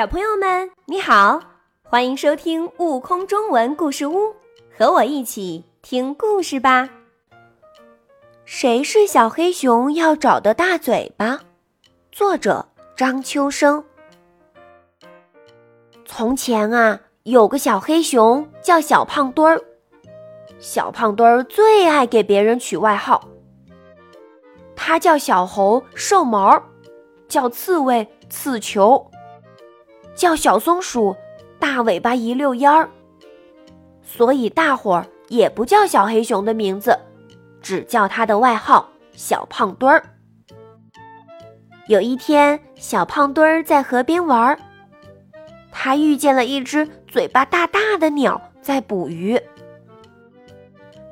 小朋友们，你好，欢迎收听《悟空中文故事屋》，和我一起听故事吧。谁是小黑熊要找的大嘴巴？作者张秋生。从前啊，有个小黑熊叫小胖墩儿。小胖墩儿最爱给别人取外号。他叫小猴瘦毛，叫刺猬刺球，叫小松鼠大尾巴一溜烟儿。所以大伙儿也不叫小黑熊的名字，只叫他的外号小胖墩儿。有一天，小胖墩儿在河边玩儿，他遇见了一只嘴巴大大的鸟在捕鱼。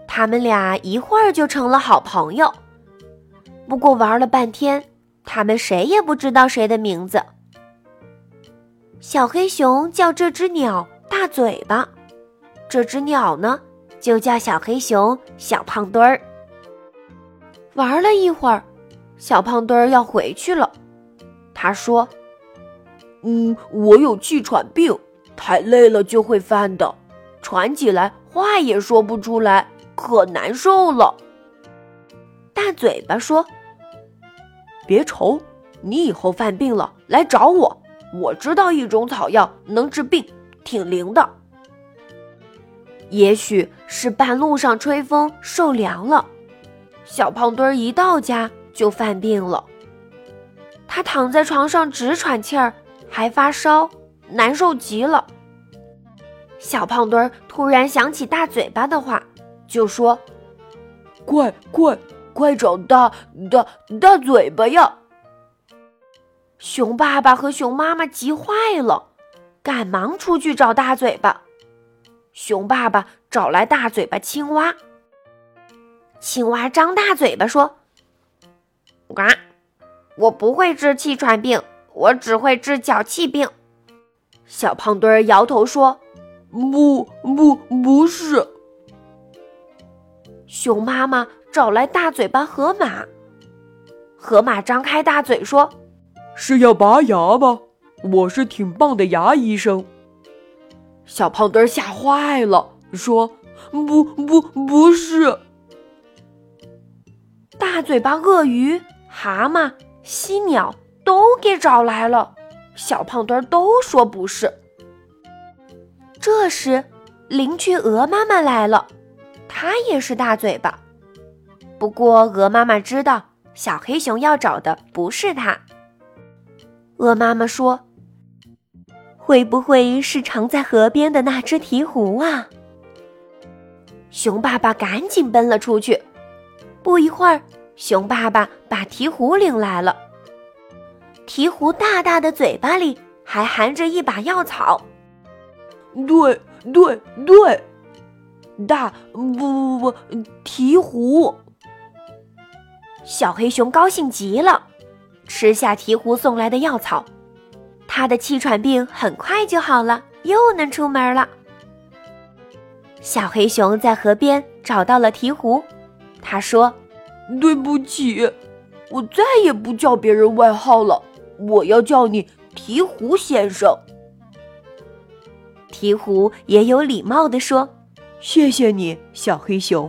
他们俩一会儿就成了好朋友。不过玩了半天，他们谁也不知道谁的名字。小黑熊叫这只鸟大嘴巴，这只鸟呢就叫小黑熊小胖墩儿。玩了一会儿，小胖墩儿要回去了。他说：“嗯，我有气喘病，太累了就会犯的，喘起来话也说不出来。”可难受了。大嘴巴说：“别愁，你以后犯病了来找我，我知道一种草药能治病，挺灵的。也许是半路上吹风受凉了，小胖墩儿一到家就犯病了。他躺在床上直喘气儿，还发烧，难受极了。小胖墩儿突然想起大嘴巴的话。”就说：“快快快找大大大嘴巴呀！”熊爸爸和熊妈妈急坏了，赶忙出去找大嘴巴。熊爸爸找来大嘴巴青蛙，青蛙张大嘴巴说：“呱，我不会治气喘病，我只会治脚气病。”小胖墩儿摇头说：“不不不是。”熊妈妈找来大嘴巴河马，河马张开大嘴说：“是要拔牙吧？我是挺棒的牙医生。”小胖墩吓坏了，说：“不不不是。”大嘴巴鳄鱼、蛤蟆、犀鸟都给找来了，小胖墩都说不是。这时，邻居鹅妈妈来了。它也是大嘴巴，不过鹅妈妈知道小黑熊要找的不是它。鹅妈妈说：“会不会是藏在河边的那只鹈鹕啊？”熊爸爸赶紧奔了出去。不一会儿，熊爸爸把鹈鹕领来了。鹈鹕大大的嘴巴里还含着一把药草。对对对。大不不不鹈鹕，小黑熊高兴极了，吃下鹈鹕送来的药草，他的气喘病很快就好了，又能出门了。小黑熊在河边找到了鹈鹕，他说：“对不起，我再也不叫别人外号了，我要叫你鹈鹕先生。”鹈鹕也有礼貌地说。谢谢你，小黑熊。